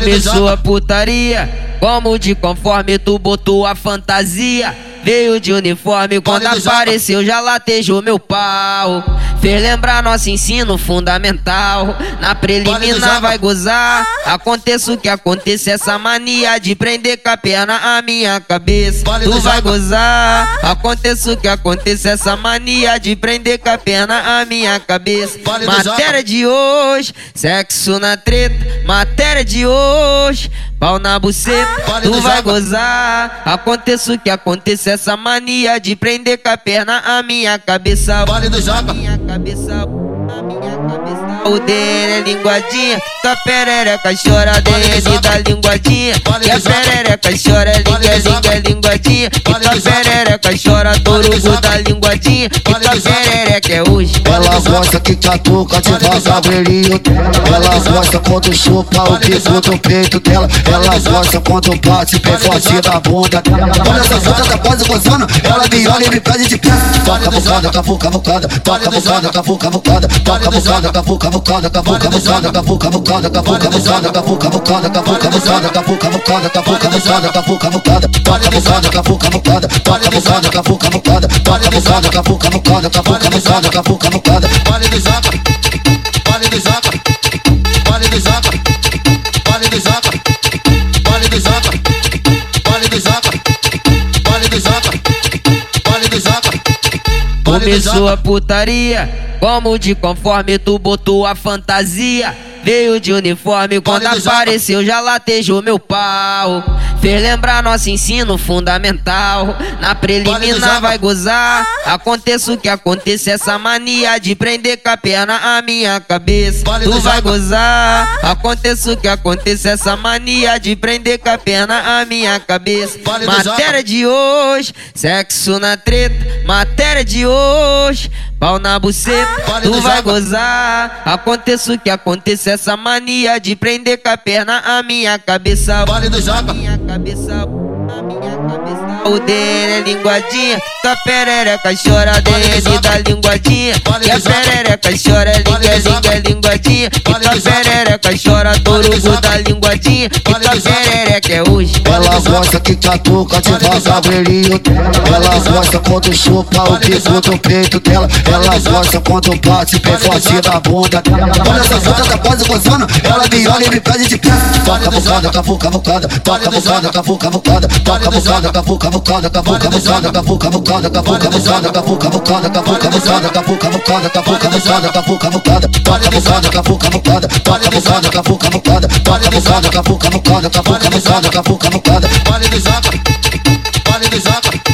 Começou a putaria, como de conforme tu botou a fantasia. Veio de uniforme, quando apareceu já latejou meu pau. Fez lembrar nosso ensino fundamental. Na preliminar vai gozar. Aconteça o que aconteça, essa mania de prender com a perna a minha cabeça. Tu vai gozar. Aconteça o que aconteça, essa mania de prender com a perna a minha cabeça. Matéria de hoje, sexo na treta. Matéria de hoje. Pau na buceta, tu vai gozar. Aconteça o que aconteça, essa mania de prender com a perna a minha cabeça. Vale do Japa. Minha cabeça, a minha cabeça. O dele é linguadinha, tua perereca chora dele da linguadinha. E a perereca chora, linga, linga, linguadinha. E tua perereca chora, torugo da linguadinha. E tua perereca é hoje. Ela gosta que catuca de vagabrinho Ela gosta quando chupa o bico do peito dela Ela gosta quando bate bem forte na bunda Quando essa fruta tá quase gozando Ela me olha e me pede de pé Toca bocada, cavu, cavucada Toca bocada, cavu, cavucada Toca bocada, cavu, cavucada Cavu, cavucada, cavu, cavucada Cavu, cavucada, cavu, cavucada Cavu, cavucada, cavu, cavucada Cavu, cavucada, cavu, cavucada Toca bocada, cavu, cavucada Toca bocada, cavu, cavucada Toca bocada, cavu, cavucada Cavu, cavucada, cavu, cavucada Vale do Japa. Vale do Japa. Vale do Japa. Vale do Japa. Vale do Japa. Vale do Japa. Vale do Japa. Vale do Japa. Vale do Começou a putaria, como de conforme tu botou a fantasia. Veio de uniforme, quando apareceu já latejou meu pau. Fez lembrar nosso ensino fundamental. Na preliminar vai gozar. Aconteça o que aconteça, essa mania de prender com a perna a minha cabeça. Tu vai gozar. Aconteça o que aconteça, essa mania de prender com a perna a minha cabeça. Matéria de hoje, sexo na treta. Matéria de hoje, pau na buceta. Vale tu vai gozar. Aconteça o que aconteça, essa mania de prender com a perna a minha cabeça. Vale do Japa. A minha cabeça, a minha cabeça. O dele é linguadinha, tua perereca chora. O dele da linguadinha, que a perereca chora. Liga, liga, linguadinha, que tua perereca chora. Torugo da linguadinha, que tua perereca é hoje. Ela gosta que catuca devagar o brilhinho. Ela gosta quando chupa o pico do peito dela. Ela gosta quando bate perforce na bunda dela. Olha essa santa tá quase gozando, ela me olha e me pede de pé. Toca a bocada, cavuca, bocada. Toca a bocada, cavuca, bocada. Toca a bocada, cavuca, bocada cavu, cavucada Cavu, cavucada, cavu, cavucada Cavu, cavucada, cavu, cavucada Cavu, cavucada, cavu, cavucada Cavu, cavucada, cavu, cavucada Toca bocada, cavu, cavucada Toca bocada, cavu, cavucada Toca bocada, cavu, cavucada Cavu, cavucada, cavu, cavucada Vale do Japa.